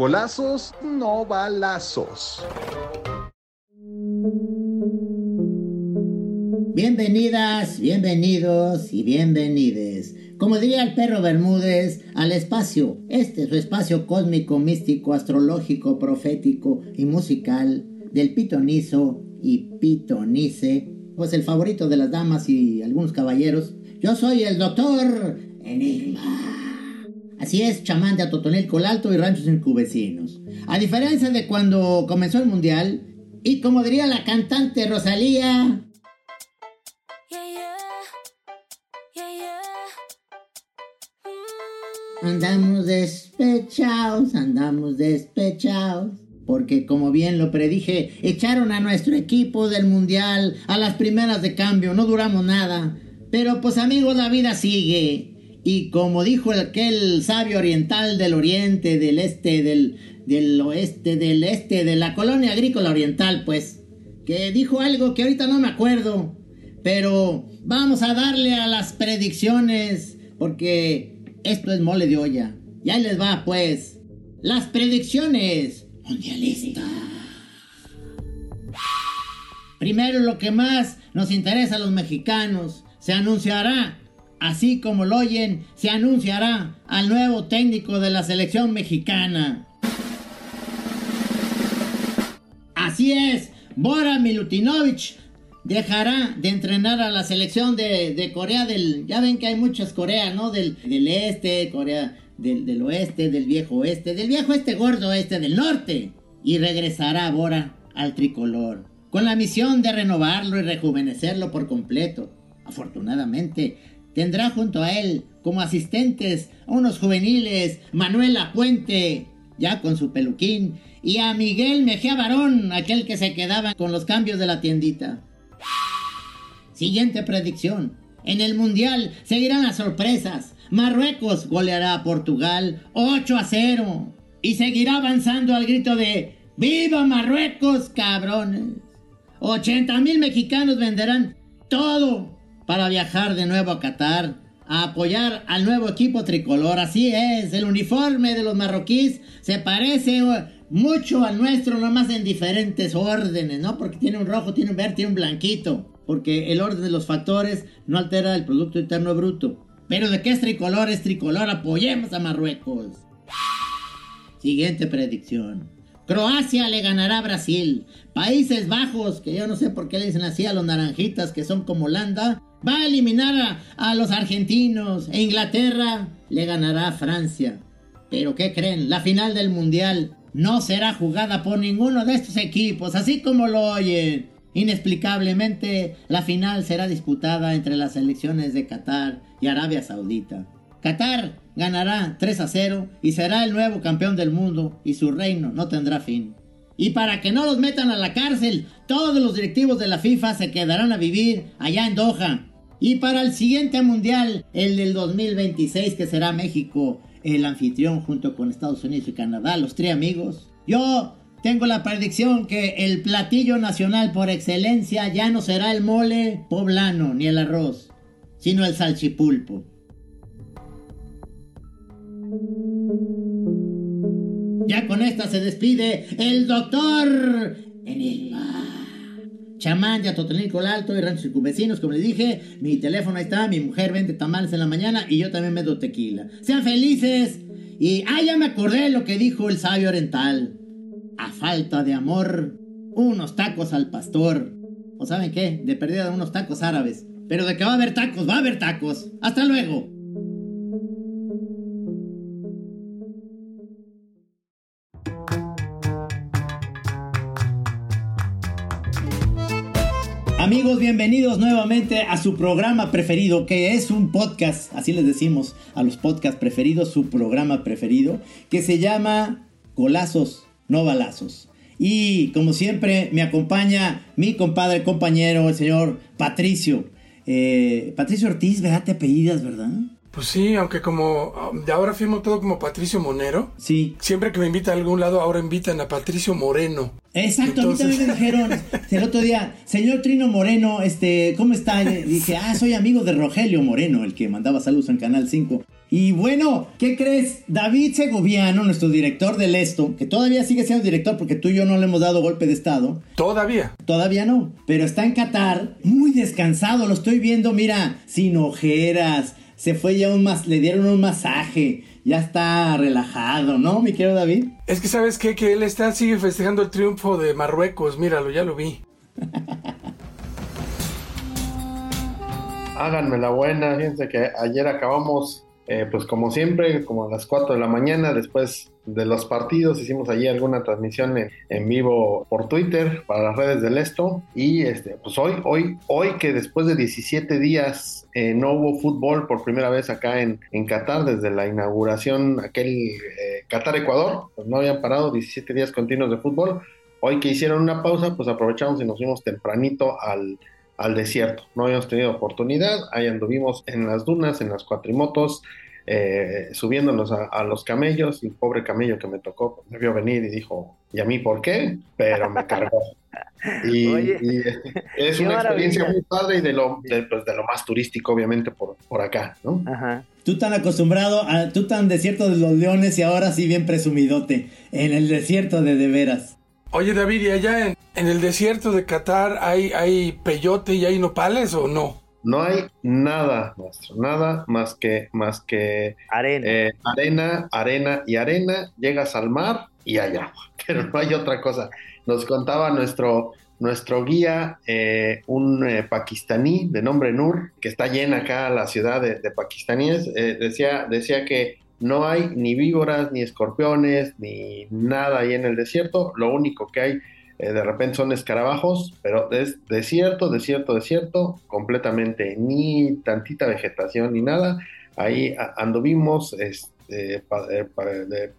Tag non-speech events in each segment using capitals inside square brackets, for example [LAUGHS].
Golazos, no balazos. Bienvenidas, bienvenidos y bienvenides. Como diría el perro Bermúdez, al espacio. Este es su espacio cósmico, místico, astrológico, profético y musical del pitonizo y pitonice, pues el favorito de las damas y algunos caballeros. Yo soy el doctor Enigma. Así es, chamán de Atotonilco Alto y ranchos incubecinos. A diferencia de cuando comenzó el mundial, y como diría la cantante Rosalía, Andamos despechados, andamos despechados. Porque como bien lo predije, echaron a nuestro equipo del mundial a las primeras de cambio, no duramos nada. Pero pues amigos, la vida sigue. Y como dijo aquel sabio oriental del oriente, del este, del, del oeste, del este, de la colonia agrícola oriental, pues, que dijo algo que ahorita no me acuerdo. Pero vamos a darle a las predicciones, porque esto es mole de olla. Y ahí les va, pues. Las predicciones mundialistas. Primero lo que más nos interesa a los mexicanos. Se anunciará, así como lo oyen, se anunciará al nuevo técnico de la selección mexicana. Así es, Bora Milutinovich dejará de entrenar a la selección de, Corea del... Ya ven que hay muchas Coreas, ¿no? Del, del este, Corea del, del, oeste, del viejo oeste, del viejo este gordo este, del norte. Y regresará ahora al tricolor, con la misión de renovarlo y rejuvenecerlo por completo. Afortunadamente, tendrá junto a él como asistentes a unos juveniles, Manuela Puente, ya con su peluquín, y a Miguel Mejía Barón, aquel que se quedaba con los cambios de la tiendita. Siguiente predicción. En el Mundial seguirán las sorpresas. Marruecos goleará a Portugal 8 a 0. Y seguirá avanzando al grito de ¡Viva Marruecos, cabrones! 80 mil mexicanos venderán todo para viajar de nuevo a Qatar a apoyar al nuevo equipo tricolor. Así es, el uniforme de los marroquíes se parece mucho al nuestro, nomás en diferentes órdenes, ¿no? Porque tiene un rojo, tiene un verde, tiene un blanquito porque el orden de los factores no altera el Producto Interno Bruto. Pero de qué es tricolor, es tricolor, apoyemos a Marruecos. Siguiente predicción. Croacia le ganará a Brasil. Países Bajos, que yo no sé por qué le dicen así a los naranjitas que son como Holanda, va a eliminar a, los argentinos. E Inglaterra le ganará a Francia. Pero ¿qué creen? La final del Mundial no será jugada por ninguno de estos equipos, así como lo oyen. Inexplicablemente, la final será disputada entre las selecciones de Qatar y Arabia Saudita. Qatar ganará 3 a 0 y será el nuevo campeón del mundo y su reino no tendrá fin. Y para que no los metan a la cárcel, todos los directivos de la FIFA se quedarán a vivir allá en Doha. Y para el siguiente mundial, el del 2026, que será México el anfitrión junto con Estados Unidos y Canadá, los tres amigos, yo tengo la predicción que el platillo nacional por excelencia ya no será el mole poblano ni el arroz, sino el salchipulpo. Ya con esta se despide el doctor Enigma. Chamán de Atotonilco Alto y Ranchos Vecinos, como les dije, mi teléfono ahí está, mi mujer vende tamales en la mañana y yo también doy tequila. Sean felices y, ah, ya me acordé lo que dijo el sabio oriental a falta de amor, unos tacos al pastor. ¿O saben qué? De perdida unos tacos árabes. Pero de que va a haber tacos, va a haber tacos. Hasta luego. Amigos, bienvenidos nuevamente a su programa preferido, que es un podcast, así les decimos a los podcasts preferidos, su programa preferido, que se llama Golazos, no balazos. Y como siempre me acompaña mi compadre, compañero, el señor Patricio. Eh, Patricio Ortiz, ¿verdad? Te apellidas, ¿verdad? Pues sí, aunque como um, de ahora firmo todo como Patricio Monero. Sí. Siempre que me invitan a algún lado, ahora invitan a Patricio Moreno. Exacto, a mí también me dijeron [LAUGHS] el otro día, señor Trino Moreno, este, ¿cómo está? Y dije, ah, soy amigo de Rogelio Moreno, el que mandaba saludos en Canal 5. Y bueno, ¿qué crees? David Segoviano, nuestro director del esto, que todavía sigue siendo director porque tú y yo no le hemos dado golpe de estado. Todavía. Todavía no, pero está en Qatar, muy descansado, lo estoy viendo, mira, sin ojeras, se fue ya un más, le dieron un masaje, ya está relajado, ¿no, mi querido David? Es que sabes qué, que él está, sigue festejando el triunfo de Marruecos, míralo, ya lo vi. Háganme la buena, fíjense que ayer acabamos eh, pues como siempre, como a las 4 de la mañana, después de los partidos, hicimos allí alguna transmisión en, vivo por Twitter para las redes del Esto. Y este, pues hoy, hoy, hoy que después de 17 días eh, no hubo fútbol por primera vez acá en, en Qatar, desde la inauguración, aquel eh, Qatar-Ecuador, pues no habían parado 17 días continuos de fútbol. Hoy que hicieron una pausa, pues aprovechamos y nos fuimos tempranito al, al desierto. No habíamos tenido oportunidad, ahí anduvimos en las dunas, en las cuatrimotos, eh, subiéndonos a, los camellos, y el pobre camello que me tocó me vio venir y dijo, ¿y a mí por qué? Pero me cargó. [LAUGHS] Y, es una experiencia muy padre y de lo, pues, de, lo más turístico, obviamente, por, por acá, ¿no? Ajá. Tú tan acostumbrado, a, tú tan desierto de los leones y ahora sí bien presumidote, en el desierto de de veras. Oye David, ¿y allá en, en el desierto de Qatar hay, hay peyote y hay nopales o no? No hay nada, maestro, nada más que, más que arena. Eh, arena, arena y arena. Llegas al mar y hay [LAUGHS] agua, pero no hay otra cosa. Nos contaba nuestro, nuestro guía, eh, un eh, pakistaní de nombre Nur, que está llena acá la ciudad de, de pakistaníes, decía, decía que no hay ni víboras, ni escorpiones, ni nada ahí en el desierto. Lo único que hay eh, de repente son escarabajos, pero es desierto, desierto, desierto, completamente, ni tantita vegetación ni nada. Ahí anduvimos este, eh, eh,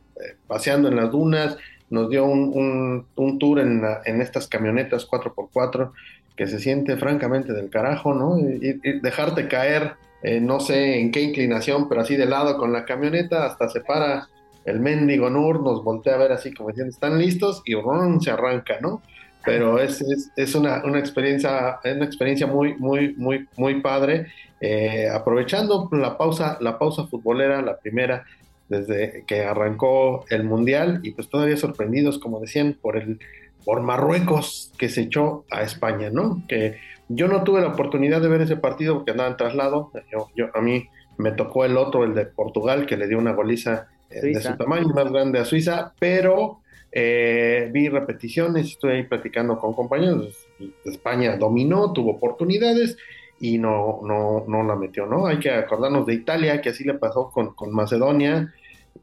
paseando en las dunas, nos dio un, tour en, en, estas camionetas 4x4 que se siente francamente del carajo, ¿no? Y, dejarte caer, no sé en qué inclinación, pero así de lado con la camioneta, hasta se para el mendigo Nur nos voltea a ver así como diciendo, ¿están listos? Y se arranca, ¿no? Pero es, es, una, una, experiencia, una experiencia muy, muy, muy, muy padre. Eh, aprovechando la pausa, la pausa futbolera, la primera, desde que arrancó el Mundial, y pues todavía sorprendidos, como decían, por el por Marruecos que se echó a España, ¿no? Que yo no tuve la oportunidad de ver ese partido porque andaba en traslado. Yo, yo, a mí me tocó el otro, el de Portugal, que le dio una goliza de su tamaño, más grande a Suiza, pero eh, vi repeticiones, estoy ahí platicando con compañeros. España dominó, tuvo oportunidades y no, no, no la metió, ¿no? Hay que acordarnos de Italia, que así le pasó con, con Macedonia,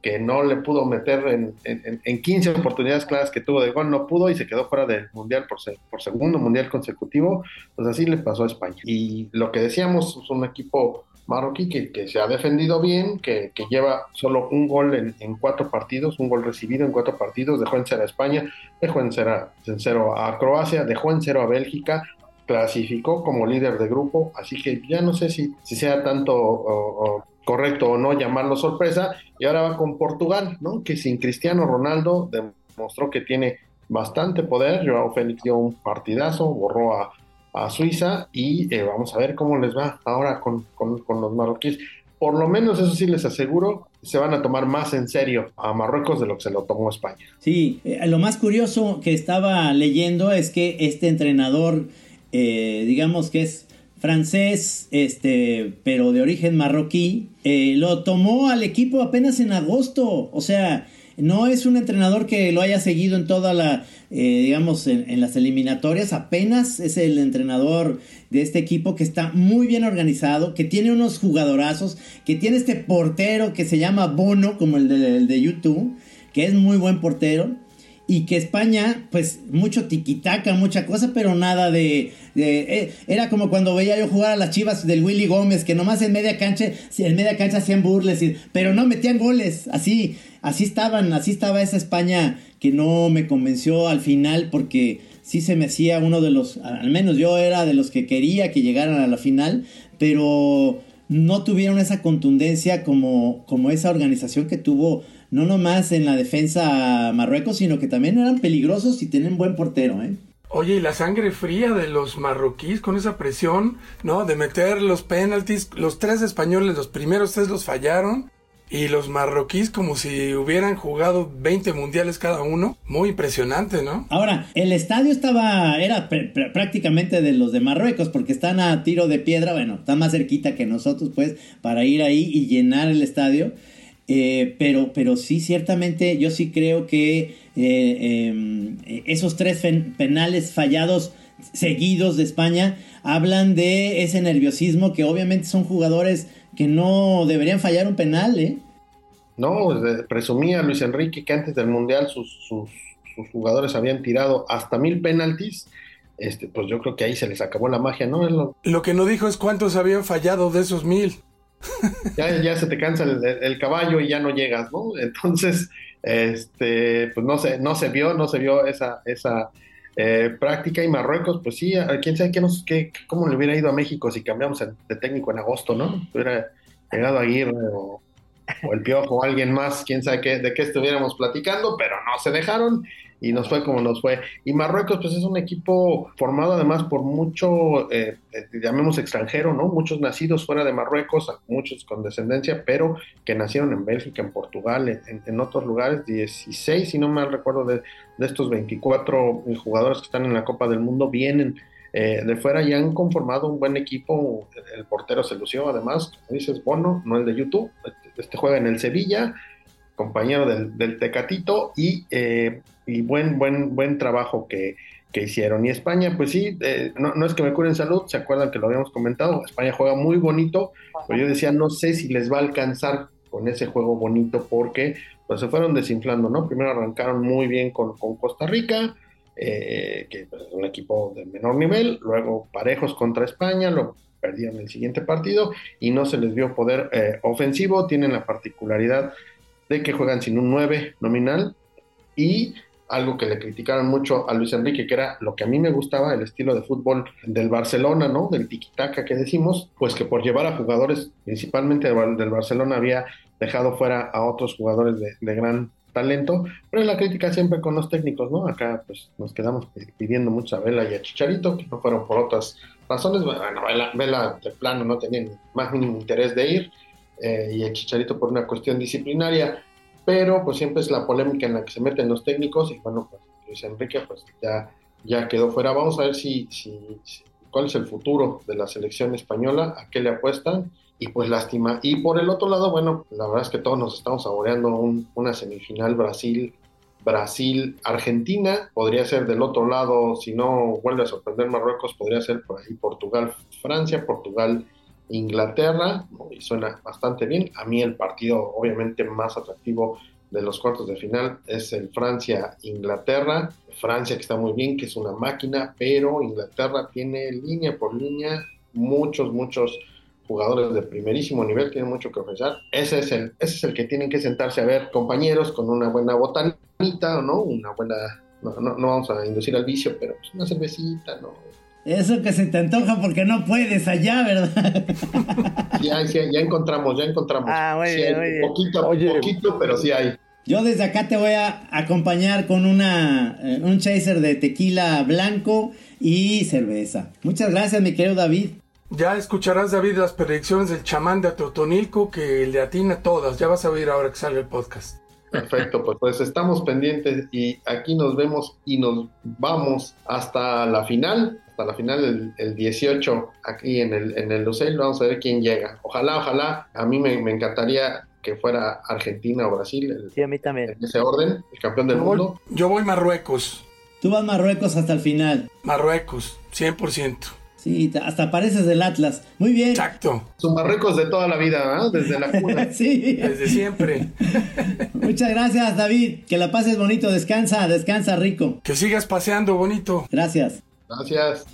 que no le pudo meter en, en, 15 oportunidades claras que tuvo de gol, no pudo y se quedó fuera del mundial por, por segundo mundial consecutivo, pues así le pasó a España. Y lo que decíamos, es un equipo marroquí que, se ha defendido bien, que, lleva solo un gol en, cuatro partidos, un gol recibido en cuatro partidos, dejó en cero a España, dejó en cero, en cero a Croacia, dejó en cero a Bélgica, clasificó como líder de grupo, así que ya no sé si, si sea tanto correcto o no llamarlo sorpresa, y ahora va con Portugal, ¿no? que sin Cristiano Ronaldo demostró que tiene bastante poder, Joao Félix dio un partidazo, borró a a Suiza y eh, vamos a ver cómo les va ahora con, los marroquíes. Por lo menos eso sí les aseguro, se van a tomar más en serio a Marruecos de lo que se lo tomó España. Sí, eh, lo más curioso que estaba leyendo es que este entrenador, eh, digamos que es francés, este, pero de origen marroquí, lo tomó al equipo apenas en agosto. O sea, no es un entrenador que lo haya seguido en toda la, eh, digamos, en, las eliminatorias. Apenas es el entrenador de este equipo que está muy bien organizado, que tiene unos jugadorazos, que tiene este portero que se llama Bono, como el el de YouTube, que es muy buen portero. Y que España, pues mucho tiquitaca, mucha cosa, pero nada de, eh, Era como cuando veía yo jugar a las chivas del Willy Gómez, que nomás en media cancha, en media cancha hacían burles, pero no metían goles, así, así estaban, así estaba esa España que no me convenció al final porque sí se me hacía uno de los, al menos yo era de los que quería que llegaran a la final, pero no tuvieron esa contundencia como, como esa organización que tuvo no nomás en la defensa Marruecos, sino que también eran peligrosos y tienen buen portero, ¿eh? Oye, y la sangre fría de los marroquíes con esa presión, ¿no? De meter los penaltis, los tres españoles, los primeros tres los fallaron, y los marroquíes como si hubieran jugado 20 mundiales cada uno. Muy impresionante, ¿no? Ahora, el estadio estaba, era prácticamente de los de Marruecos porque están a tiro de piedra, bueno, están más cerquita que nosotros pues para ir ahí y llenar el estadio. Eh, pero, pero sí, ciertamente yo sí creo que eh, em, esos tres penales fallados seguidos de España hablan de ese nerviosismo que obviamente son jugadores que no deberían fallar un penal, ¿eh? No, presumía Luis Enrique que antes del Mundial sus, sus, jugadores habían tirado hasta mil penaltis. Este, pues yo creo que ahí se les acabó la magia, ¿no? Lo... lo... que no dijo es cuántos habían fallado de esos mil. Ya, ya se te cansa el, caballo y ya no llegas, ¿no? Entonces, este, pues no se, no se vio, no se vio esa, esa eh, práctica y Marruecos, pues sí, quién sabe qué nos, qué, cómo le hubiera ido a México si cambiamos de técnico en agosto, ¿no? Hubiera llegado a Aguirre o, o el Piojo o alguien más, quién sabe qué, de qué estuviéramos platicando, pero no se dejaron y nos fue como nos fue. Y Marruecos, pues es un equipo formado además por mucho, eh, eh, llamemos extranjero, ¿no? Muchos nacidos fuera de Marruecos, muchos con descendencia, pero que nacieron en Bélgica, en Portugal, en, otros lugares, 16, si no mal recuerdo, de, de, estos 24 jugadores que están en la Copa del Mundo, vienen eh, de fuera y han conformado un buen equipo. El portero se lució, además, como dices, Bono, no el de YouTube, este, este juega en el Sevilla compañero del, Tecatito y, eh, y, buen, buen, buen trabajo que, hicieron. Y España, pues sí, eh, no, es que me curen salud, se acuerdan que lo habíamos comentado, España juega muy bonito, pero yo decía, no sé si les va a alcanzar con ese juego bonito porque pues se fueron desinflando, ¿no? Primero arrancaron muy bien con, Costa Rica, eh, que pues, es un equipo de menor nivel, luego parejos contra España, lo perdieron el siguiente partido y no se les vio poder ofensivo, tienen la particularidad de que juegan sin un 9 nominal y algo que le criticaron mucho a Luis Enrique, que era lo que a mí me gustaba, el estilo de fútbol del Barcelona, ¿no? Del tiquitaca que decimos, pues que por llevar a jugadores, principalmente del Barcelona, había dejado fuera a otros jugadores de, gran talento, pero la crítica siempre con los técnicos, ¿no? Acá pues nos quedamos pidiendo mucho a Vela y a Chicharito, que no fueron por otras razones, bueno, Vela, Vela de plano no tenía más mínimo interés de ir, eh, y el Chicharito por una cuestión disciplinaria, pero pues siempre es la polémica en la que se meten los técnicos y bueno, pues Luis Enrique pues ya, ya quedó fuera. Vamos a ver si, si, cuál es el futuro de la selección española, a qué le apuestan y pues lástima. Y por el otro lado, bueno, la verdad es que todos nos estamos saboreando una semifinal Brasil. Brasil, Argentina, podría ser del otro lado, si no vuelve a sorprender Marruecos, podría ser por ahí Portugal, Francia, Portugal, Inglaterra, y suena bastante bien. A mí el partido obviamente más atractivo de los cuartos de final es el Francia-Inglaterra. Francia que está muy bien, que es una máquina, pero Inglaterra tiene línea por línea muchos, muchos jugadores de primerísimo nivel, tienen mucho que ofrecer. Ese es el, ese es el que tienen que sentarse a ver compañeros con una buena botanita, ¿no? Una buena, no, no, vamos a inducir al vicio, pero pues una cervecita, ¿no? Eso que se te antoja porque no puedes allá, ¿verdad? ya, ya encontramos, ya encontramos. Ah, muy bien, Poquito, poquito, pero sí hay. Yo desde acá te voy a acompañar con una, eh, un chaser de tequila blanco y cerveza. Muchas gracias, mi querido David. Ya escucharás, David, las predicciones del chamán de Atotonilco que le atina todas. Ya vas a oír ahora que sale el podcast. Perfecto, pues, pues estamos pendientes y aquí nos vemos y nos vamos hasta la final hasta la final el, 18 aquí en el, en el Luceil. Vamos a ver quién llega. Ojalá, ojalá. A mí me, encantaría que fuera Argentina o Brasil. sí, a mí también. En ese orden, el campeón del mundo. Yo voy Marruecos. Tú vas Marruecos hasta el final. Marruecos, 100%. Sí, hasta pareces del Atlas. Muy bien. Exacto. Son Marruecos de toda la vida, ¿no? Desde la cuna. [LAUGHS] sí. Desde siempre. [LAUGHS] Muchas gracias, David. Que la pases bonito. Descansa, descansa rico. Que sigas paseando bonito. Gracias. Gracias.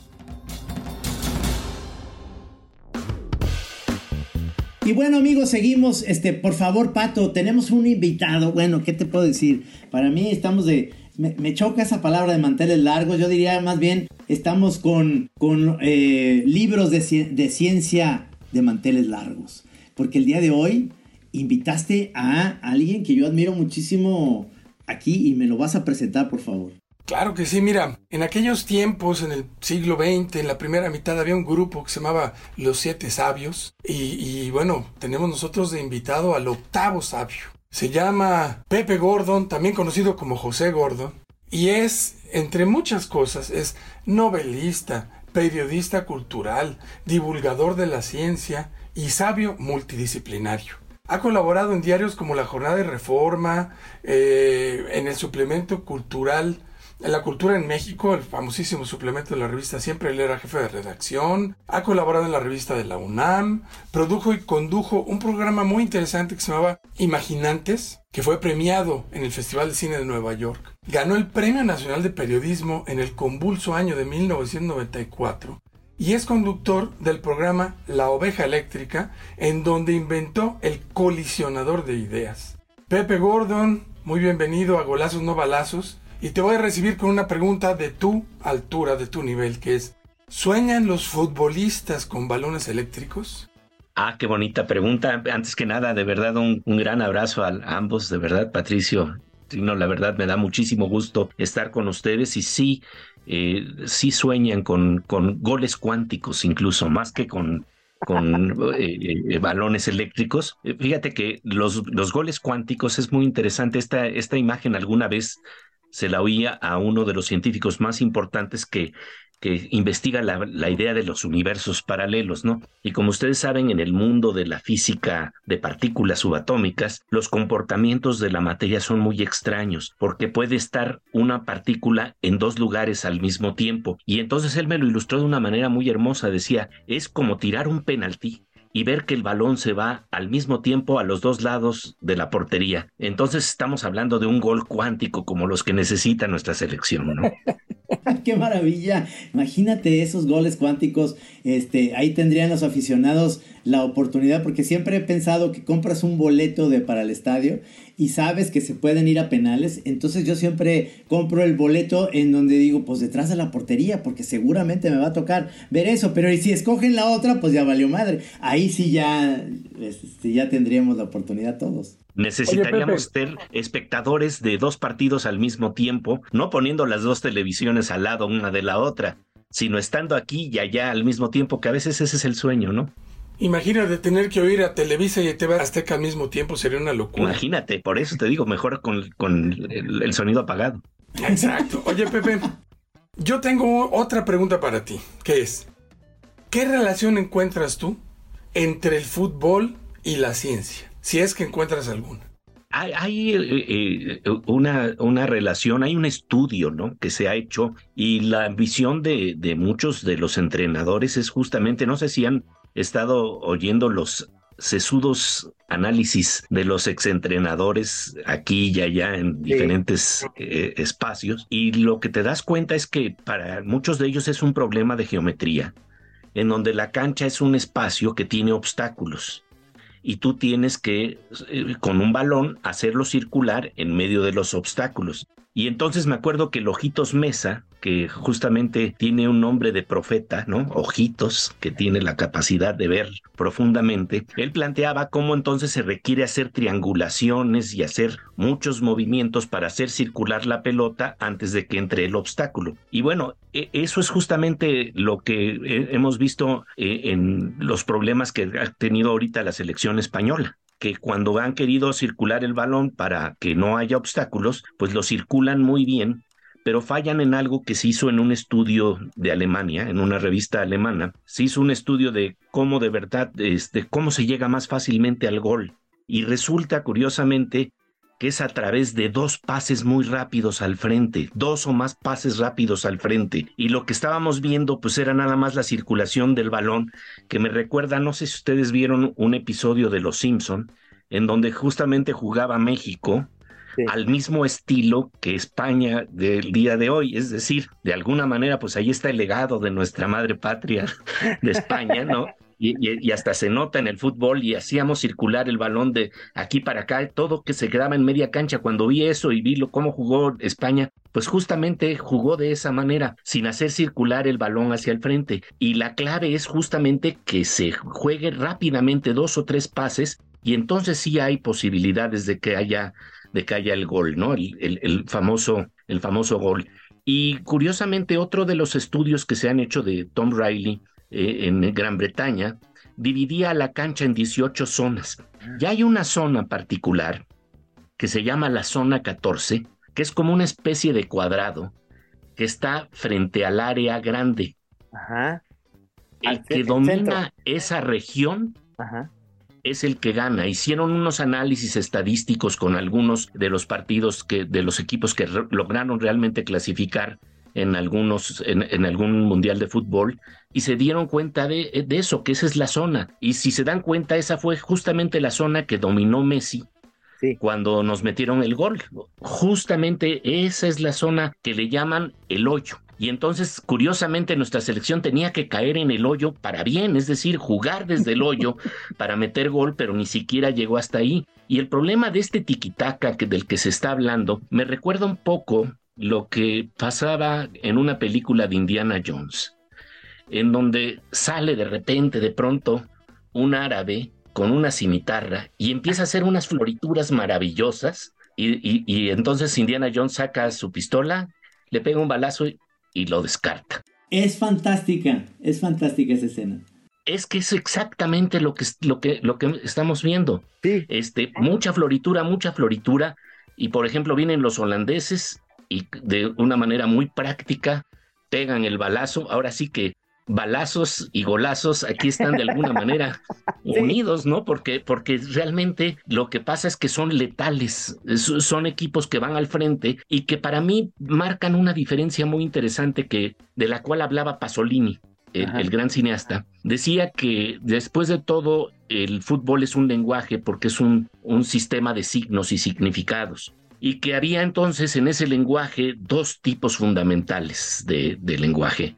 Y bueno amigos, seguimos, este, por favor Pato, tenemos un invitado, bueno, ¿qué te puedo decir? Para mí estamos de, me, choca esa palabra de manteles largos, yo diría más bien, estamos con, con eh, libros de, de ciencia de manteles largos, porque el día de hoy invitaste a alguien que yo admiro muchísimo aquí y me lo vas a presentar, por favor. Claro que sí, mira, en aquellos tiempos, en el siglo XX, en la primera mitad, había un grupo que se llamaba Los Siete Sabios. Y, bueno, tenemos nosotros de invitado al octavo sabio. Se llama Pepe Gordon, también conocido como José Gordon. Y es, entre muchas cosas, es novelista, periodista cultural, divulgador de la ciencia y sabio multidisciplinario. Ha colaborado en diarios como La Jornada de Reforma, eh, en el suplemento cultural la cultura en México, el famosísimo suplemento de la revista Siempre, él era jefe de redacción, ha colaborado en la revista de la UNAM, produjo y condujo un programa muy interesante que se llamaba Imaginantes, que fue premiado en el Festival de Cine de Nueva York. Ganó el Premio Nacional de Periodismo en el convulso año de 1994 y es conductor del programa La Oveja Eléctrica, en donde inventó el colisionador de ideas. Pepe Gordon, muy bienvenido a Golazos No Balazos. Y te voy a recibir con una pregunta de tu altura, de tu nivel, que es, ¿sueñan los futbolistas con balones eléctricos? Ah, qué bonita pregunta. Antes que nada, de verdad, un, gran abrazo a, ambos, de verdad, Patricio. No, la verdad me da muchísimo gusto estar con ustedes y sí, eh, sí sueñan con, con goles cuánticos incluso, más que con con [LAUGHS] eh, eh, balones eléctricos. Fíjate que los, los goles cuánticos es muy interesante. Esta, esta imagen alguna vez se la oía a uno de los científicos más importantes que, que investiga la, la, idea de los universos paralelos, ¿no? Y como ustedes saben, en el mundo de la física de partículas subatómicas, los comportamientos de la materia son muy extraños, porque puede estar una partícula en dos lugares al mismo tiempo. Y entonces él me lo ilustró de una manera muy hermosa, decía, es como tirar un penalti y ver que el balón se va al mismo tiempo a los dos lados de la portería. Entonces estamos hablando de un gol cuántico como los que necesita nuestra selección, ¿no? [LAUGHS] [LAUGHS] ¡Qué maravilla! Imagínate esos goles cuánticos. Este, ahí tendrían los aficionados la oportunidad, porque siempre he pensado que compras un boleto de para el estadio y sabes que se pueden ir a penales. Entonces yo siempre compro el boleto en donde digo, pues detrás de la portería, porque seguramente me va a tocar ver eso. Pero si escogen la otra, pues ya valió madre. Ahí sí ya, este, ya tendríamos la oportunidad todos. Necesitaríamos ser espectadores de dos partidos al mismo tiempo, no poniendo las dos televisiones al lado una de la otra, sino estando aquí y allá al mismo tiempo, que a veces ese es el sueño, ¿no? Imagínate tener que oír a Televisa y a TV Azteca al mismo tiempo, sería una locura. Imagínate, por eso te digo, mejor con, con el, sonido apagado. Exacto. Oye, Pepe, yo tengo otra pregunta para ti, que es, ¿qué relación encuentras tú entre el fútbol y la ciencia? Si es que encuentras alguna. Hay, eh, eh, una, una relación, hay un estudio ¿no? que se ha hecho y la visión de, de muchos de los entrenadores es justamente, no sé si han estado oyendo los sesudos análisis de los exentrenadores aquí y allá en diferentes eh, espacios y lo que te das cuenta es que para muchos de ellos es un problema de geometría, en donde la cancha es un espacio que tiene obstáculos y tú tienes que eh, con un balón hacerlo circular en medio de los obstáculos. Y entonces me acuerdo que el Ojitos Mesa, que justamente tiene un nombre de profeta, ¿no? Ojitos, que tiene la capacidad de ver profundamente, él planteaba cómo entonces se requiere hacer triangulaciones y hacer muchos movimientos para hacer circular la pelota antes de que entre el obstáculo. Y bueno, e, eso es justamente lo que eh, hemos visto eh, en los problemas que ha tenido ahorita la selección española que cuando han querido circular el balón para que no haya obstáculos, pues lo circulan muy bien, pero fallan en algo que se hizo en un estudio de Alemania, en una revista alemana. Se hizo un estudio de cómo de verdad, este, cómo se llega más fácilmente al gol. Y resulta, curiosamente, que es a través de dos pases muy rápidos al frente, dos o más pases rápidos al frente. Y lo que estábamos viendo pues era nada más la circulación del balón, que me recuerda, no sé si ustedes vieron un episodio de Los Simpson, en donde justamente jugaba México al mismo estilo que España del día de hoy. Es decir, de alguna manera, pues ahí está el legado de nuestra madre patria de España, ¿no? [LAUGHS] Y, hasta se nota en el fútbol y hacíamos circular el balón de aquí para acá, todo que se quedaba en media cancha. Cuando vi eso y vi lo, cómo jugó España, pues justamente jugó de esa manera, sin hacer circular el balón hacia el frente. Y la clave es justamente que se juegue rápidamente dos o tres pases y entonces sí hay posibilidades de que haya, de que haya el gol, ¿no? El, el, famoso, el famoso gol. Y curiosamente, otro de los estudios que se han hecho de Tom Riley eh, en Gran Bretaña, dividía la cancha en 18 zonas. Ya hay una zona particular que se llama la zona 14, que es como una especie de cuadrado que está frente al área grande. Ajá. El que domina esa región es el que gana. Hicieron unos análisis estadísticos con algunos de los partidos que, de los equipos que lograron realmente clasificar en algunos, en, algún mundial de fútbol, y se dieron cuenta de, de, eso, que esa es la zona. Y si se dan cuenta, esa fue justamente la zona que dominó Messi cuando nos metieron el gol. Justamente esa es la zona que le llaman el hoyo. Y entonces, curiosamente, nuestra selección tenía que caer en el hoyo para bien, es decir, jugar desde el hoyo [LAUGHS] para meter gol, pero ni siquiera llegó hasta ahí. Y el problema de este tiquitaca que, del que se está hablando me recuerda un poco lo que pasaba en una película de Indiana Jones, en donde sale de repente, de pronto, un árabe con una cimitarra y empieza a hacer unas florituras maravillosas y, entonces Indiana Jones saca su pistola, le pega un balazo y, lo descarta. Es fantástica, es fantástica esa escena. Es que es exactamente lo que, lo que, lo que estamos viendo. Este, mucha floritura, mucha floritura. Y por ejemplo, vienen los holandeses y de una manera muy práctica pegan el balazo. Ahora sí que balazos y golazos aquí están de alguna manera [LAUGHS] unidos, ¿no? Porque, porque realmente lo que pasa es que son letales, son equipos que van al frente y que para mí marcan una diferencia muy interesante que, de la cual hablaba Pasolini. El, el, gran cineasta, decía que después de todo el fútbol es un lenguaje porque es un, un sistema de signos y significados y que había entonces en ese lenguaje dos tipos fundamentales de, lenguaje,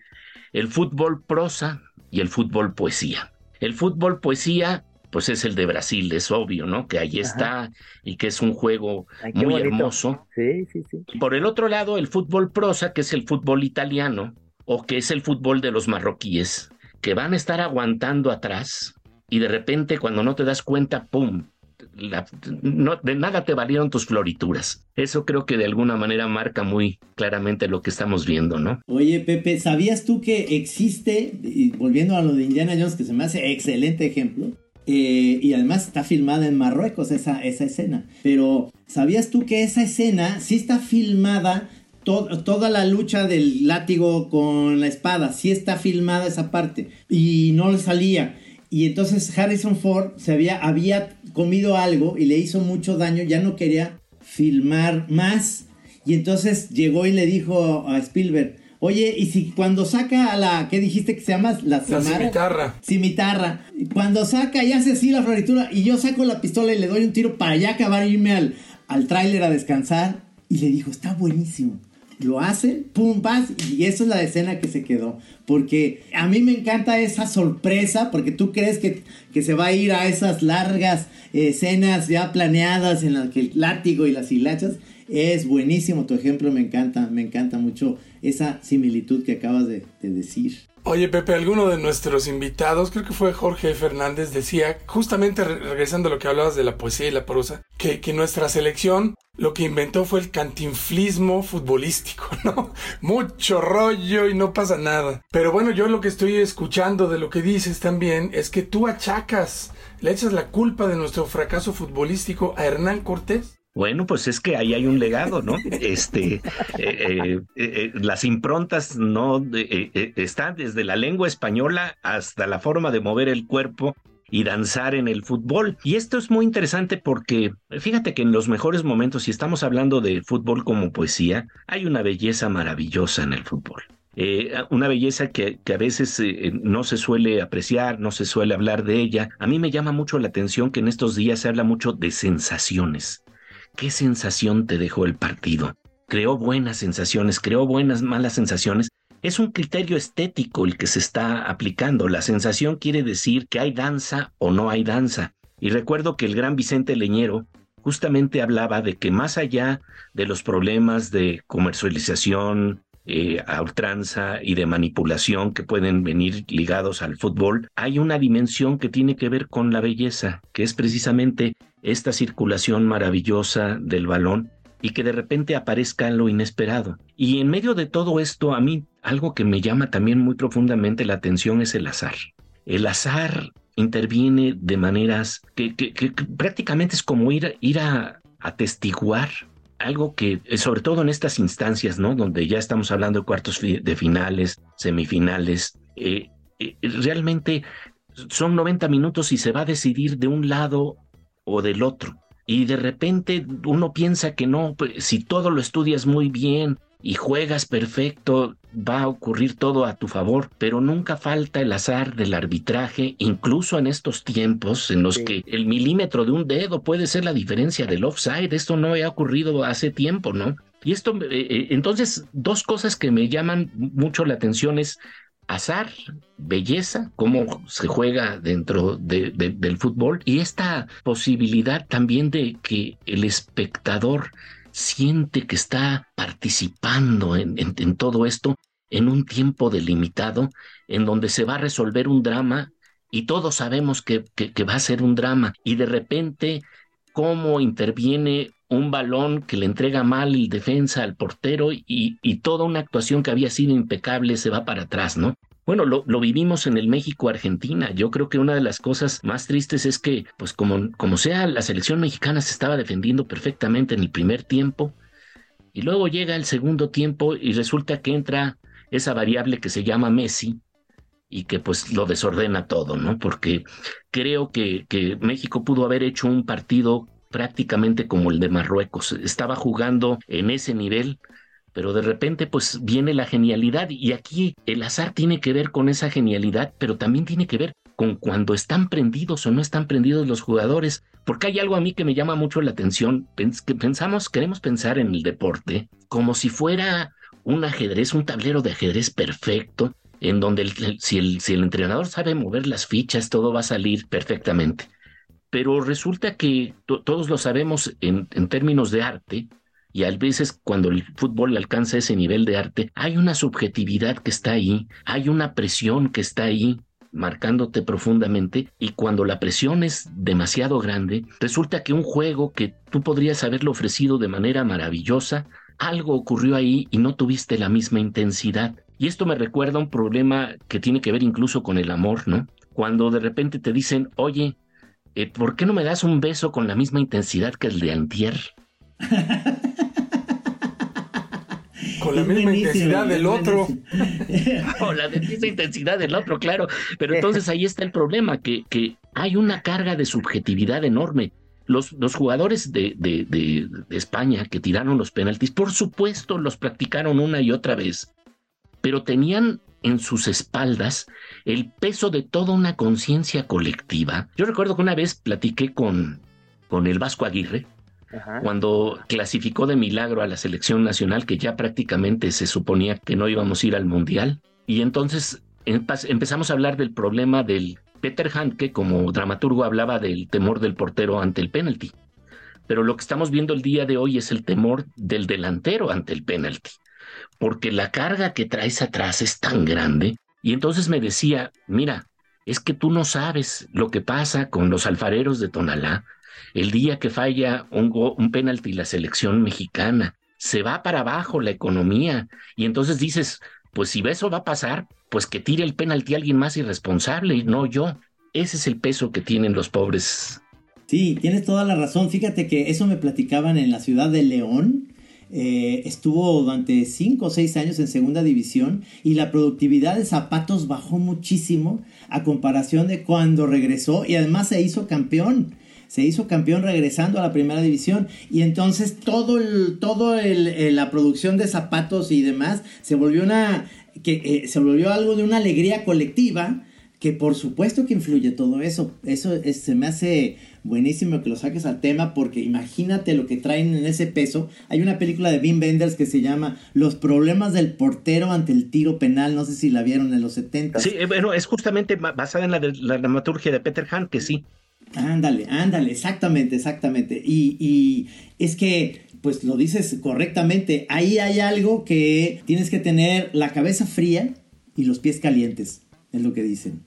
el fútbol prosa y el fútbol poesía. El fútbol poesía pues es el de Brasil, es obvio, ¿no? Que ahí está y que es un juego muy hermoso. Sí, sí, sí. Por el otro lado, el fútbol prosa, que es el fútbol italiano, o que es el fútbol de los marroquíes, que van a estar aguantando atrás y de repente cuando no te das cuenta, ¡pum! No, de nada te valieron tus florituras. Eso creo que de alguna manera marca muy claramente lo que estamos viendo, ¿no? Oye, Pepe, ¿sabías tú que existe, volviendo a lo de Indiana Jones, que se me hace excelente ejemplo, eh, y además está filmada en Marruecos esa, esa escena, pero ¿sabías tú que esa escena sí está filmada toda la lucha del látigo con la espada, sí está filmada esa parte y no le salía. Y entonces Harrison Ford se había, había comido algo y le hizo mucho daño, ya no quería filmar más. Y entonces llegó y le dijo a Spielberg, oye, y si cuando saca a la, ¿qué dijiste que se llama? La, la cimitarra. Cimitarra. Cuando saca y hace así la floritura y yo saco la pistola y le doy un tiro para ya acabar irme al, al tráiler a descansar. Y le dijo, está buenísimo lo hacen, pum, vas, y eso es la escena que se quedó. Porque a mí me encanta esa sorpresa, porque tú crees que, que se va a ir a esas largas escenas ya planeadas en las que el látigo y las hilachas. Es buenísimo tu ejemplo, me encanta, me encanta mucho esa similitud que acabas de, de decir. Oye, Pepe, alguno de nuestros invitados, creo que fue Jorge Fernández, decía, justamente regresando a lo que hablabas de la poesía y la prosa, que, que nuestra selección lo que inventó fue el cantinflismo futbolístico, [LAUGHS] ¿no? Mucho rollo y no pasa nada. Pero bueno, yo lo que estoy escuchando de lo que dices también es que tú achacas, le echas la culpa de nuestro fracaso futbolístico a Hernán Cortés. Bueno, pues es que ahí hay un legado, ¿no? Este, eh, eh, eh, las improntas no están desde la lengua española hasta la forma de mover el cuerpo y danzar en el fútbol. Y esto es muy interesante porque fíjate que en los mejores momentos, si estamos hablando de fútbol como poesía, hay una belleza maravillosa en el fútbol. Una belleza que, a veces no se suele apreciar, no se suele hablar de ella. A mí me llama mucho la atención que en estos días se habla mucho de sensaciones. ¿Qué sensación te dejó el partido? Creó buenas sensaciones, creó buenas, malas sensaciones. Es un criterio estético el que se está aplicando. La sensación quiere decir que hay danza o no hay danza. Y recuerdo que el gran Vicente Leñero justamente hablaba de que más allá de los problemas de comercialización, eh, a ultranza y de manipulación que pueden venir ligados al fútbol, hay una dimensión que tiene que ver con la belleza, que es precisamente esta circulación maravillosa del balón y que de repente aparezca lo inesperado. Y en medio de todo esto, a mí algo que me llama también muy profundamente la atención es el azar. El azar interviene de maneras que, prácticamente es como ir, ir a atestiguar algo que, eh, sobre todo en estas instancias, ¿no? Donde ya estamos hablando de cuartos de finales, semifinales, eh, eh, realmente son 90 minutos y se va a decidir de un lado o del otro. Y de repente uno piensa que no, pues, si todo lo estudias muy bien, y juegas perfecto, va a ocurrir todo a tu favor, pero nunca falta el azar del arbitraje, incluso en estos tiempos en los que el milímetro de un dedo puede ser la diferencia del offside. Esto no ha ocurrido hace tiempo, ¿no? Y esto, eh, eh, entonces, dos cosas que me llaman mucho la atención es azar, belleza, cómo se juega dentro del fútbol y esta posibilidad también de que el espectador siente que está participando en, todo esto en un tiempo delimitado, en donde se va a resolver un drama y todos sabemos que, que, va a ser un drama y de repente cómo interviene un balón que le entrega mal el defensa al portero y, y, toda una actuación que había sido impecable se va para atrás, ¿no? Bueno, lo, vivimos en el México-Argentina. Yo creo que una de las cosas más tristes es que, pues como, como sea, la selección mexicana se estaba defendiendo perfectamente en el primer tiempo y luego llega el segundo tiempo y resulta que entra esa variable que se llama Messi y que pues lo desordena todo, ¿no? Porque creo que, que México pudo haber hecho un partido prácticamente como el de Marruecos. Estaba jugando en ese nivel pero de repente pues viene la genialidad y aquí el azar tiene que ver con esa genialidad, pero también tiene que ver con cuando están prendidos o no están prendidos los jugadores, porque hay algo a mí que me llama mucho la atención, que pensamos, queremos pensar en el deporte como si fuera un ajedrez, un tablero de ajedrez perfecto, en donde si, el, si, el, entrenador sabe mover las fichas, todo va a salir perfectamente. Pero resulta que todos lo sabemos en, en términos de arte, y a veces cuando el fútbol alcanza ese nivel de arte, hay una subjetividad que está ahí, hay una presión que está ahí marcándote profundamente y cuando la presión es demasiado grande, resulta que un juego que tú podrías haberlo ofrecido de manera maravillosa, algo ocurrió ahí y no tuviste la misma intensidad. Y esto me recuerda a un problema que tiene que ver incluso con el amor, ¿no? Cuando de repente te dicen, oye, eh, ¿por qué no me das un beso con la misma intensidad que el de antier? [LAUGHS] Con la misma intensidad del otro. [LAUGHS] o la misma intensidad del otro, claro. Pero entonces ahí está el problema, que, que hay una carga de subjetividad enorme. Los, los jugadores de, de, de, España que tiraron los penaltis, por supuesto, los practicaron una y otra vez, pero tenían en sus espaldas el peso de toda una conciencia colectiva. Yo recuerdo que una vez platiqué con, con el Vasco Aguirre, cuando clasificó de milagro a la selección nacional, que ya prácticamente se suponía que no íbamos a ir al Mundial. Y entonces empezamos a hablar del problema del Peter Handke, como dramaturgo hablaba del temor del portero ante el penalti. Pero lo que estamos viendo el día de hoy es el temor del delantero ante el penalti, porque la carga que traes atrás es tan grande. Y entonces me decía, mira, es que tú no sabes lo que pasa con los alfareros de Tonalá, el día que falla un, un penalti la selección mexicana, se va para abajo la economía y entonces dices, pues si eso va a pasar, pues que tire el penalti a alguien más irresponsable no yo. Ese es el peso que tienen los pobres. Sí, tienes toda la razón. Fíjate que eso me platicaban en la ciudad de León. eh, estuvo durante 5 o 6 años en segunda división y la productividad de zapatos bajó muchísimo a comparación de cuando regresó y además se hizo campeón. Se hizo campeón regresando a la primera división y entonces todo el, todo el, la producción de zapatos y demás se volvió una que eh, se volvió algo de una alegría colectiva que por supuesto que influye todo eso. Eso se me hace buenísimo que lo saques al tema porque imagínate lo que traen en ese peso. Hay una película de Wim Wenders que se llama Los problemas del portero ante el tiro penal. No sé si la vieron en los 70. Sí, eh, bueno, es justamente basada en la, la dramaturgia de Peter Han, que sí. Ándale, ándale, exactamente, exactamente. Y, y es que pues lo dices correctamente. Ahí hay algo que tienes que tener la cabeza fría y los pies calientes, es lo que dicen.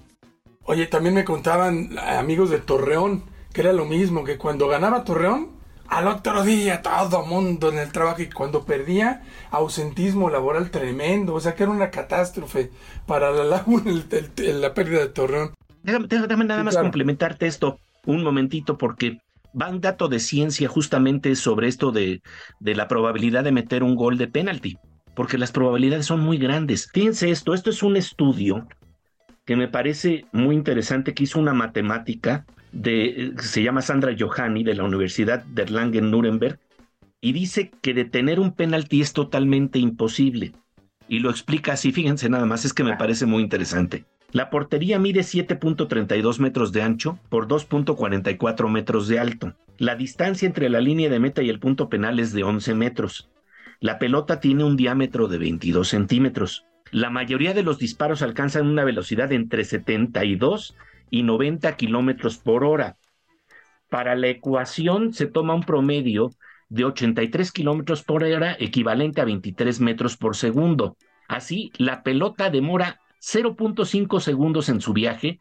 Oye, también me contaban amigos de Torreón que era lo mismo, que cuando ganaba Torreón, al otro día todo mundo en el trabajo y cuando perdía, ausentismo laboral tremendo, o sea que era una catástrofe para la [LAUGHS] laguna la pérdida de Torreón. Déjame, nada más complementarte esto un momentito porque va un dato de ciencia justamente sobre esto de, de la probabilidad de meter un gol de penalti, porque las probabilidades son muy grandes. Fíjense esto, esto es un estudio que me parece muy interesante que hizo una matemática de, se llama Sandra Johanni de la Universidad de Erlangen-Nuremberg y dice que detener un penalti es totalmente imposible. Y lo explica así, fíjense nada más, es que me parece muy interesante. La portería mide 7.32 metros de ancho por 2.44 metros de alto. La distancia entre la línea de meta y el punto penal es de 11 metros. La pelota tiene un diámetro de 22 centímetros. La mayoría de los disparos alcanzan una velocidad entre 72 y 90 kilómetros por hora. Para la ecuación se toma un promedio de 83 kilómetros por hora, equivalente a 23 metros por segundo. Así, la pelota demora 0.5 segundos en su viaje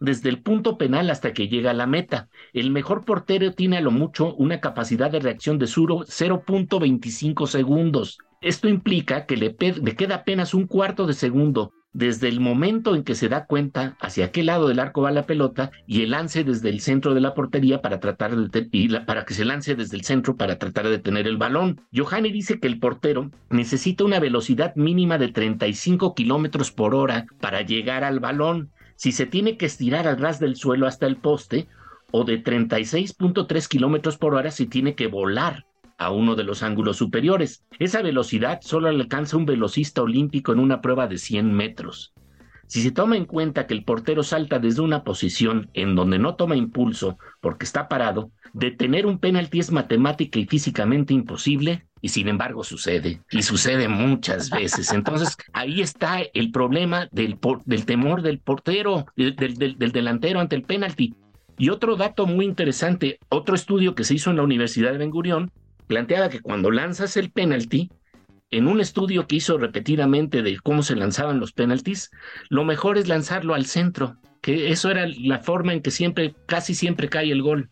desde el punto penal hasta que llega a la meta. El mejor portero tiene a lo mucho una capacidad de reacción de 0.25 segundos. Esto implica que le, le, queda apenas un cuarto de segundo desde el momento en que se da cuenta hacia qué lado del arco va la pelota y el lance desde el centro de la portería para tratar de y para que se lance desde el centro para tratar de detener el balón. Johanny dice que el portero necesita una velocidad mínima de 35 kilómetros por hora para llegar al balón. Si se tiene que estirar al ras del suelo hasta el poste, o de 36.3 kilómetros por hora si tiene que volar a uno de los ángulos superiores. Esa velocidad solo alcanza un velocista olímpico en una prueba de 100 metros. Si se toma en cuenta que el portero salta desde una posición en donde no toma impulso porque está parado, detener un penalti es matemática y físicamente imposible y sin embargo sucede y sucede muchas veces. Entonces ahí está el problema del, temor del portero, del, del, del delantero ante el penalti. Y otro dato muy interesante, otro estudio que se hizo en la Universidad de Ben Gurión planteaba que cuando lanzas el penalti, en un estudio que hizo repetidamente de cómo se lanzaban los penaltis, lo mejor es lanzarlo al centro, que eso era la forma en que siempre, casi siempre cae el gol.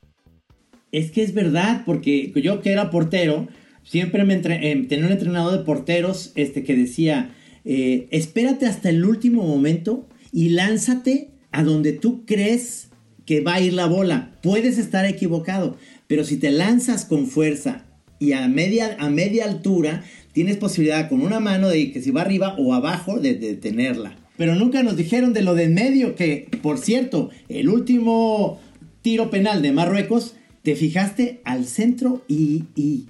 Es que es verdad, porque yo que era portero, siempre me eh, tenía un entrenador de porteros este, que decía, eh, espérate hasta el último momento y lánzate a donde tú crees que va a ir la bola. Puedes estar equivocado, pero si te lanzas con fuerza y a media, a media altura tienes posibilidad con una mano de que si va arriba o abajo de detenerla. Pero nunca nos dijeron de lo de en medio, que por cierto, el último tiro penal de Marruecos, te fijaste al centro y, y,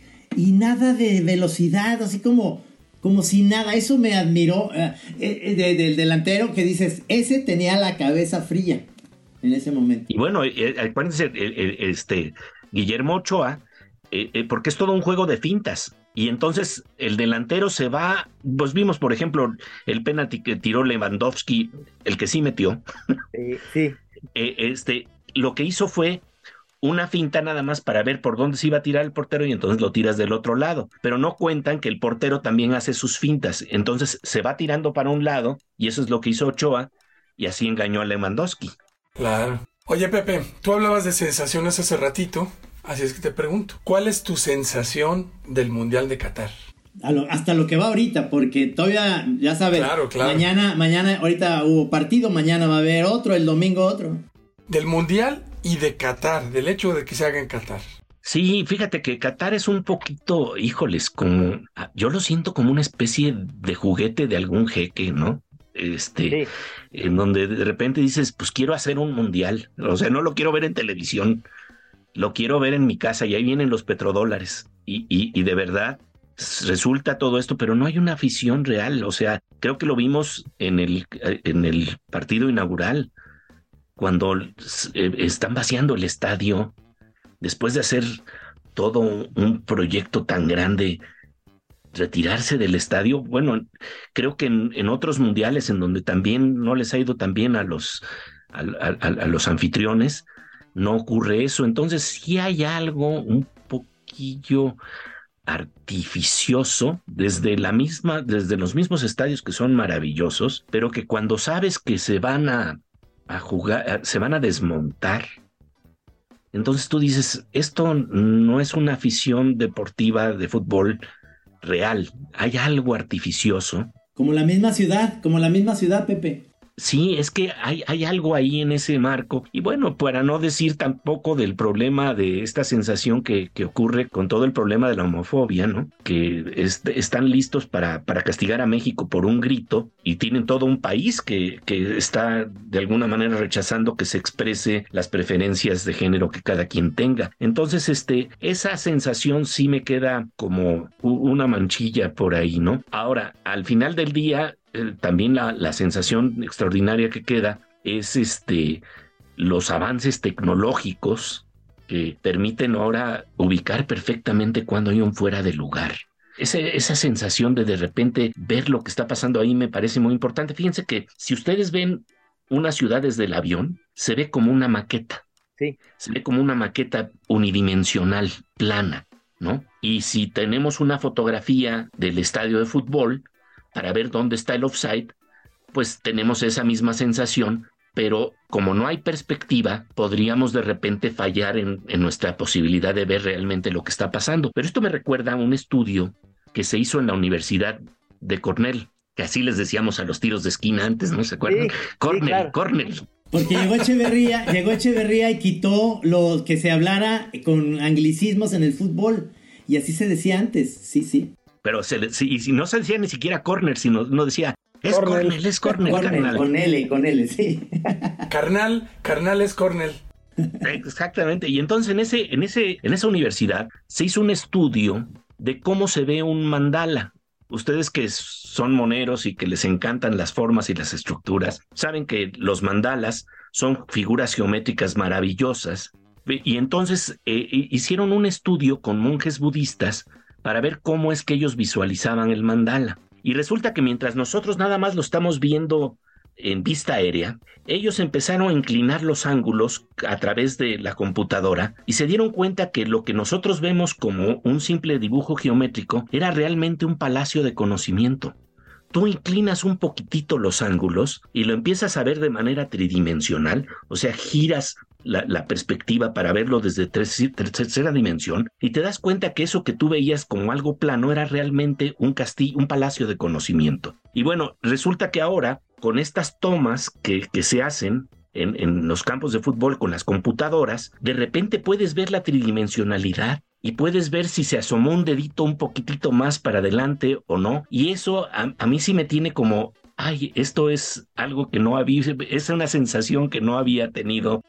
nada de velocidad, así como, como si nada. Eso me admiró eh, eh, del delantero que dices, ese tenía la cabeza fría en ese momento. Y bueno, eh, acuérdense, este, Guillermo Ochoa eh, eh, porque es todo un juego de fintas. Y entonces el delantero se va, pues vimos por ejemplo el penalti que tiró Lewandowski, el que sí metió. sí. [LAUGHS] Eh, este, lo que hizo fue una finta nada más para ver por dónde se iba a tirar el portero y entonces lo tiras del otro lado. Pero no cuentan que el portero también hace sus fintas. Entonces se va tirando para un lado y eso es lo que hizo Ochoa y así engañó a Lewandowski. Claro. Oye Pepe, tú hablabas de sensaciones hace ratito Así es que te pregunto, ¿cuál es tu sensación del Mundial de Qatar? hasta lo que va ahorita, porque todavía, ya sabes, claro, claro. mañana, mañana, ahorita hubo partido, mañana va a haber otro, el domingo otro. Del Mundial y de Qatar, del hecho de que se haga en Qatar. Sí, fíjate que Qatar es un poquito, híjoles, como ah, yo lo siento como una especie de juguete de algún jeque, ¿no? Este, en donde de repente dices, pues quiero hacer un mundial, o sea, no lo quiero ver en televisión, lo quiero ver en mi casa y ahí vienen los petrodólares. Y, y, de verdad resulta todo esto, pero no hay una afición real, o sea, creo que lo vimos en el, en el partido inaugural, cuando eh, están vaciando el estadio después de hacer todo un proyecto tan grande, retirarse del estadio, bueno, creo que en, otros mundiales en donde también no les ha ido tan bien a los, a, los anfitriones, no ocurre eso. Entonces sí hay algo un poquillo artificioso desde la misma, desde los mismos estadios que son maravillosos, pero que cuando sabes que se van a, a jugar, se van a desmontar, entonces tú dices, esto no es una afición deportiva de fútbol real, hay algo artificioso. Como la misma ciudad, como la misma ciudad, Pepe. Sí, es que hay, hay algo ahí en ese marco. Y bueno, para no decir tampoco del problema de esta sensación que, que ocurre con todo el problema de la homofobia, ¿no? Que están listos para, para castigar a México por un grito y tienen todo un país que, que está de alguna manera rechazando que se exprese las preferencias de género que cada quien tenga. Entonces, este, esa sensación sí me queda como una manchilla por ahí, ¿no? Ahora, al final del día, eh, también la, sensación extraordinaria que queda es este, los avances tecnológicos que permiten ahora ubicar perfectamente cuando hay un fuera de lugar. esa sensación de de repente ver lo que está pasando ahí me parece muy importante. Fíjense que si ustedes ven una ciudad desde el avión, se ve como una maqueta. Sí. Se ve como una maqueta unidimensional, plana, ¿no? Y si tenemos una fotografía del estadio de fútbol, para ver dónde está el offside, pues tenemos esa misma sensación, pero como no hay perspectiva, podríamos de repente fallar en, nuestra posibilidad de ver realmente lo que está pasando. Pero esto me recuerda a un estudio que se hizo en la Universidad de Cornell, que así les decíamos a los tiros de esquina antes, ¿no se acuerdan? Cornell, Cornell. Porque llegó Echeverría, llegó Echeverría y quitó lo que se hablara con anglicismos en el fútbol. Y así se decía antes, sí, sí. Pero se y no se decía ni siquiera corner, sino no decía es cornel, es cornel, carnal. Con L, con L, sí. Carnal, carnal es cornel. Exactamente. Y entonces en ese, en ese, en esa universidad se hizo un estudio de cómo se ve un mandala. Ustedes que son moneros y que les encantan las formas y las estructuras, saben que los mandalas son figuras geométricas maravillosas. Y entonces eh, hicieron un estudio con monjes budistas para ver cómo es que ellos visualizaban el mandala. Y resulta que mientras nosotros nada más lo estamos viendo en vista aérea, ellos empezaron a inclinar los ángulos a través de la computadora y se dieron cuenta que lo que nosotros vemos como un simple dibujo geométrico era realmente un palacio de conocimiento. Tú inclinas un poquitito los ángulos y lo empiezas a ver de manera tridimensional, o sea, giras la, perspectiva para verlo desde tercera dimensión y te das cuenta que eso que tú veías como algo plano era realmente un castillo, un palacio de conocimiento. Y bueno, resulta que ahora con estas tomas que, que se hacen en, en, los campos de fútbol con las computadoras, de repente puedes ver la tridimensionalidad y puedes ver si se asomó un dedito un poquitito más para adelante o no. Y eso a, a mí sí me tiene como, ay, esto es algo que no había, es una sensación que no había tenido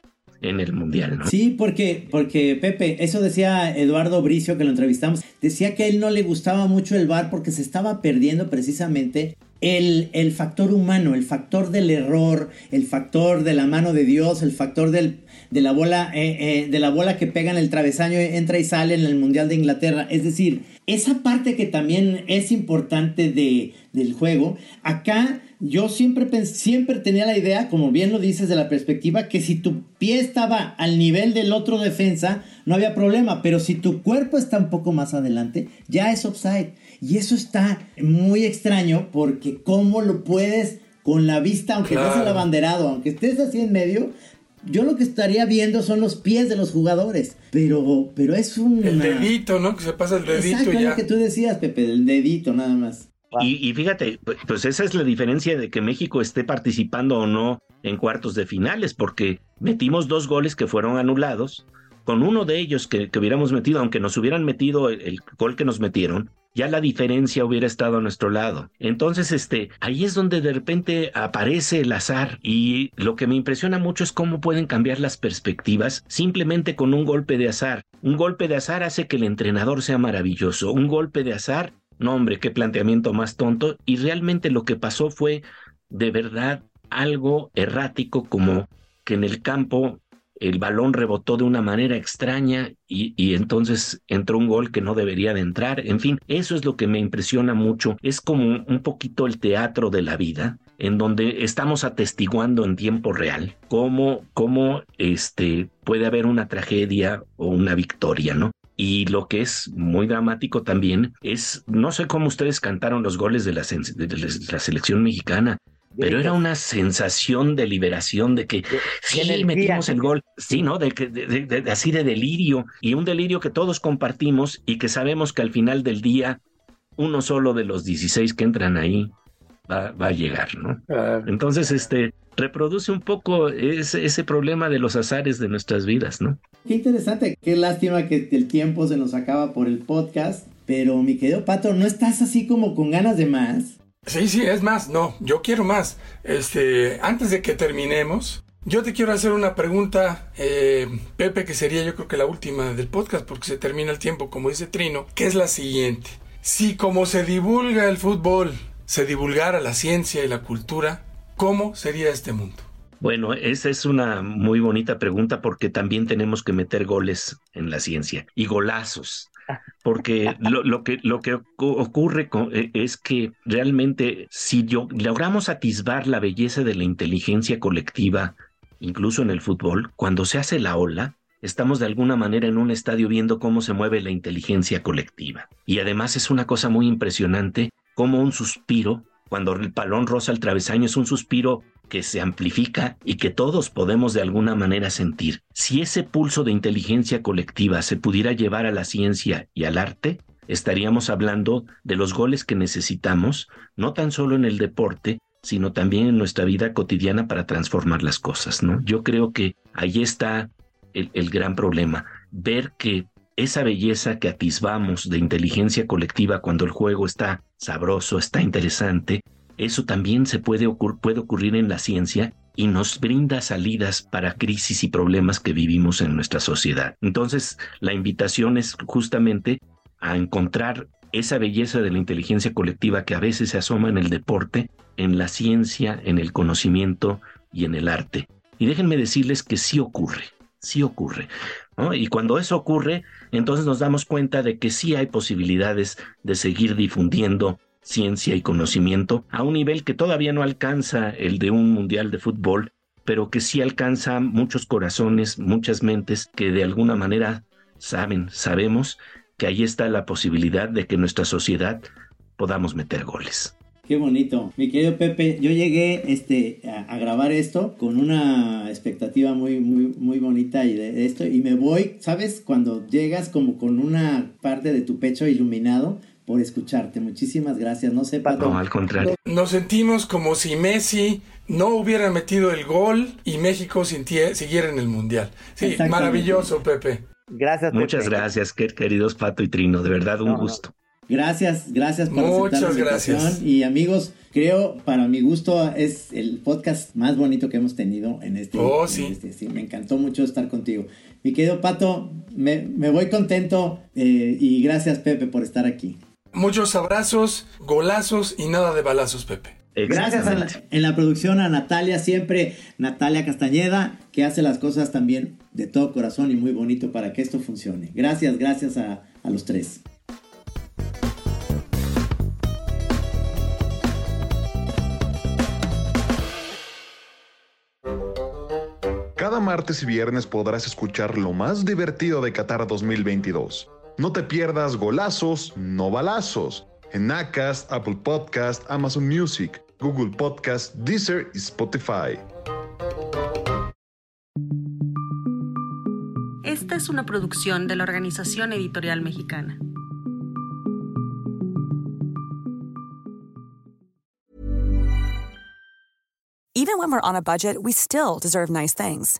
en el mundial, ¿no? Sí, porque, porque Pepe, eso decía Eduardo Bricio que lo entrevistamos, decía que a él no le gustaba mucho el bar porque se estaba perdiendo precisamente el, el, factor humano, el factor del error, el factor de la mano de Dios, el factor del, de, la bola, eh, eh, de la bola que pega en el travesaño, entra y sale en el Mundial de Inglaterra. Es decir, esa parte que también es importante de, del juego, acá yo siempre, siempre tenía la idea, como bien lo dices de la perspectiva, que si tu pie estaba al nivel del otro defensa, no había problema, pero si tu cuerpo está un poco más adelante, ya es offside. Y eso está muy extraño porque cómo lo puedes con la vista, aunque estés al abanderado, aunque estés así en medio, yo lo que estaría viendo son los pies de los jugadores. Pero, pero es un. El dedito, ¿no? Que se pasa el dedito Exacto, ya. lo que tú decías, Pepe, el dedito nada más. Y, fíjate, pues esa es la diferencia de que México esté participando o no en cuartos de finales, porque metimos dos goles que fueron anulados, con uno de ellos que, hubiéramos metido, aunque nos hubieran metido el, gol que nos metieron, ya la diferencia hubiera estado a nuestro lado. Entonces, este, ahí es donde de repente aparece el azar y lo que me impresiona mucho es cómo pueden cambiar las perspectivas simplemente con un golpe de azar. Un golpe de azar hace que el entrenador sea maravilloso. Un golpe de azar, no hombre, qué planteamiento más tonto. Y realmente lo que pasó fue de verdad algo errático como que en el campo el balón rebotó de una manera extraña y, entonces entró un gol que no debería de entrar. En fin, eso es lo que me impresiona mucho. Es como un poquito el teatro de la vida, en donde estamos atestiguando en tiempo real cómo, cómo este, puede haber una tragedia o una victoria, ¿no? Y lo que es muy dramático también es, no sé cómo ustedes cantaron los goles de la, de la selección mexicana, pero era una sensación de liberación, de que sí, metimos el gol, sí, ¿no? De, de, así de delirio, y un delirio que todos compartimos y que sabemos que al final del día, uno solo de los 16 que entran ahí va, a llegar, ¿no? Entonces, este, reproduce un poco ese, ese problema de los azares de nuestras vidas, ¿no? Qué interesante, qué lástima que el tiempo se nos acaba por el podcast, pero mi querido Pato, ¿no estás así como con ganas de más? Sí, sí, es más, no, yo quiero más. Este, antes de que terminemos, yo te quiero hacer una pregunta, eh, Pepe, que sería yo creo que la última del podcast, porque se termina el tiempo, como dice Trino, que es la siguiente. Si como se divulga el fútbol, se divulgara la ciencia y la cultura, ¿cómo sería este mundo? Bueno, esa es una muy bonita pregunta porque también tenemos que meter goles en la ciencia y golazos porque [LAUGHS] lo, que, lo que ocurre e, es que realmente si logramos atisbar la belleza de la inteligencia colectiva, incluso en el fútbol, cuando se hace la ola, estamos de alguna manera en un estadio viendo cómo se mueve la inteligencia colectiva. Y además es una cosa muy impresionante como un suspiro, cuando el palón roza el travesaño, es un suspiro que se amplifica y que todos podemos de alguna manera sentir. Si ese pulso de inteligencia colectiva se pudiera llevar a la ciencia y al arte, estaríamos hablando de los goles que necesitamos, no tan solo en el deporte, sino también en nuestra vida cotidiana para transformar las cosas, ¿no? Yo creo que ahí está el, el gran problema, ver que esa belleza que atisbamos de inteligencia colectiva cuando el juego está sabroso, está interesante, eso también se puede, puede ocurrir en la ciencia y nos brinda salidas para crisis y problemas que vivimos en nuestra sociedad. Entonces, la invitación es justamente a encontrar esa belleza de la inteligencia colectiva que a veces se asoma en el deporte, en la ciencia, en el conocimiento y en el arte. Y déjenme decirles que sí ocurre, sí ocurre. Y cuando eso ocurre, entonces nos damos cuenta de que sí hay posibilidades de seguir difundiendo ciencia y conocimiento a un nivel que todavía no alcanza el de un mundial de fútbol, pero que sí alcanza muchos corazones, muchas mentes que de alguna manera saben, sabemos que ahí está la posibilidad de que nuestra sociedad podamos meter goles. Qué bonito. Mi querido Pepe, yo llegué este, a, grabar esto con una expectativa muy, muy, muy bonita y de esto. Y me voy, ¿sabes? Cuando llegas como con una parte de tu pecho iluminado, por escucharte. Muchísimas gracias. No sé, Pato. No, al contrario. Nos sentimos como si Messi no hubiera metido el gol y México siguiera en el Mundial. Sí, maravilloso, Pepe. Gracias. Muchas gracias, queridos Pato y Trino. De verdad, un gusto. Gracias, gracias por Muchas gracias. Y amigos, creo, para mi gusto, es el podcast más bonito que hemos tenido en este. Oh, sí. Este, sí, me encantó mucho estar contigo. Mi querido Pato, me, me voy contento eh, y gracias, Pepe, por estar aquí. Muchos abrazos, golazos y nada de balazos, Pepe. Gracias en la producción a Natalia, siempre Natalia Castañeda, que hace las cosas también de todo corazón y muy bonito para que esto funcione. Gracias, gracias a, a los tres. Martes y viernes podrás escuchar lo más divertido de Qatar 2022 no te pierdas golazos, no balazos. En Acast, Apple Podcast, Amazon Music, Google Podcast, Deezer y Spotify. Esta es una producción de la Organización Editorial Mexicana. Even when we're on a budget, we still deserve nice things.